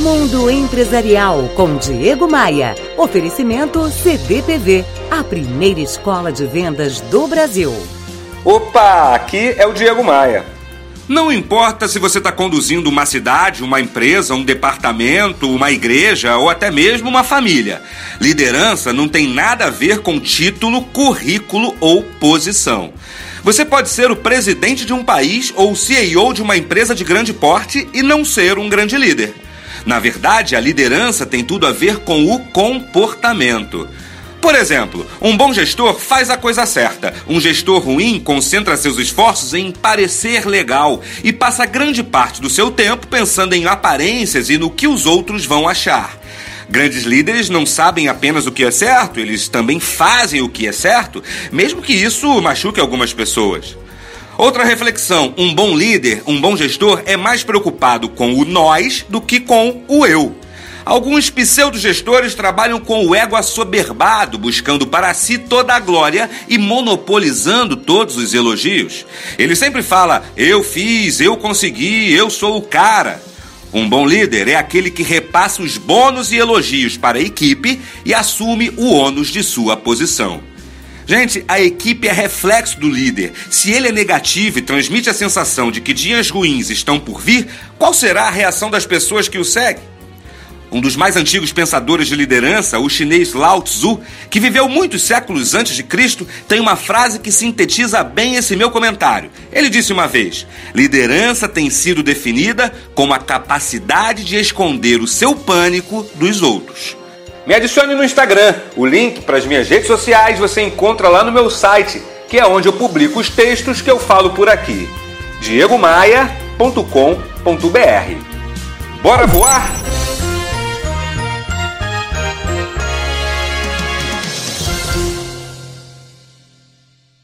Mundo Empresarial com Diego Maia. Oferecimento CDPV, a primeira escola de vendas do Brasil. Opa, aqui é o Diego Maia. Não importa se você está conduzindo uma cidade, uma empresa, um departamento, uma igreja ou até mesmo uma família. Liderança não tem nada a ver com título, currículo ou posição. Você pode ser o presidente de um país ou o CEO de uma empresa de grande porte e não ser um grande líder. Na verdade, a liderança tem tudo a ver com o comportamento. Por exemplo, um bom gestor faz a coisa certa. Um gestor ruim concentra seus esforços em parecer legal e passa grande parte do seu tempo pensando em aparências e no que os outros vão achar. Grandes líderes não sabem apenas o que é certo, eles também fazem o que é certo, mesmo que isso machuque algumas pessoas. Outra reflexão: um bom líder, um bom gestor é mais preocupado com o nós do que com o eu. Alguns pseudo-gestores trabalham com o ego assoberbado, buscando para si toda a glória e monopolizando todos os elogios. Ele sempre fala: eu fiz, eu consegui, eu sou o cara. Um bom líder é aquele que repassa os bônus e elogios para a equipe e assume o ônus de sua posição. Gente, a equipe é reflexo do líder. Se ele é negativo e transmite a sensação de que dias ruins estão por vir, qual será a reação das pessoas que o seguem? Um dos mais antigos pensadores de liderança, o chinês Lao Tzu, que viveu muitos séculos antes de Cristo, tem uma frase que sintetiza bem esse meu comentário. Ele disse uma vez: Liderança tem sido definida como a capacidade de esconder o seu pânico dos outros. Me adicione no Instagram. O link para as minhas redes sociais você encontra lá no meu site, que é onde eu publico os textos que eu falo por aqui. diegomaia.com.br. Bora voar?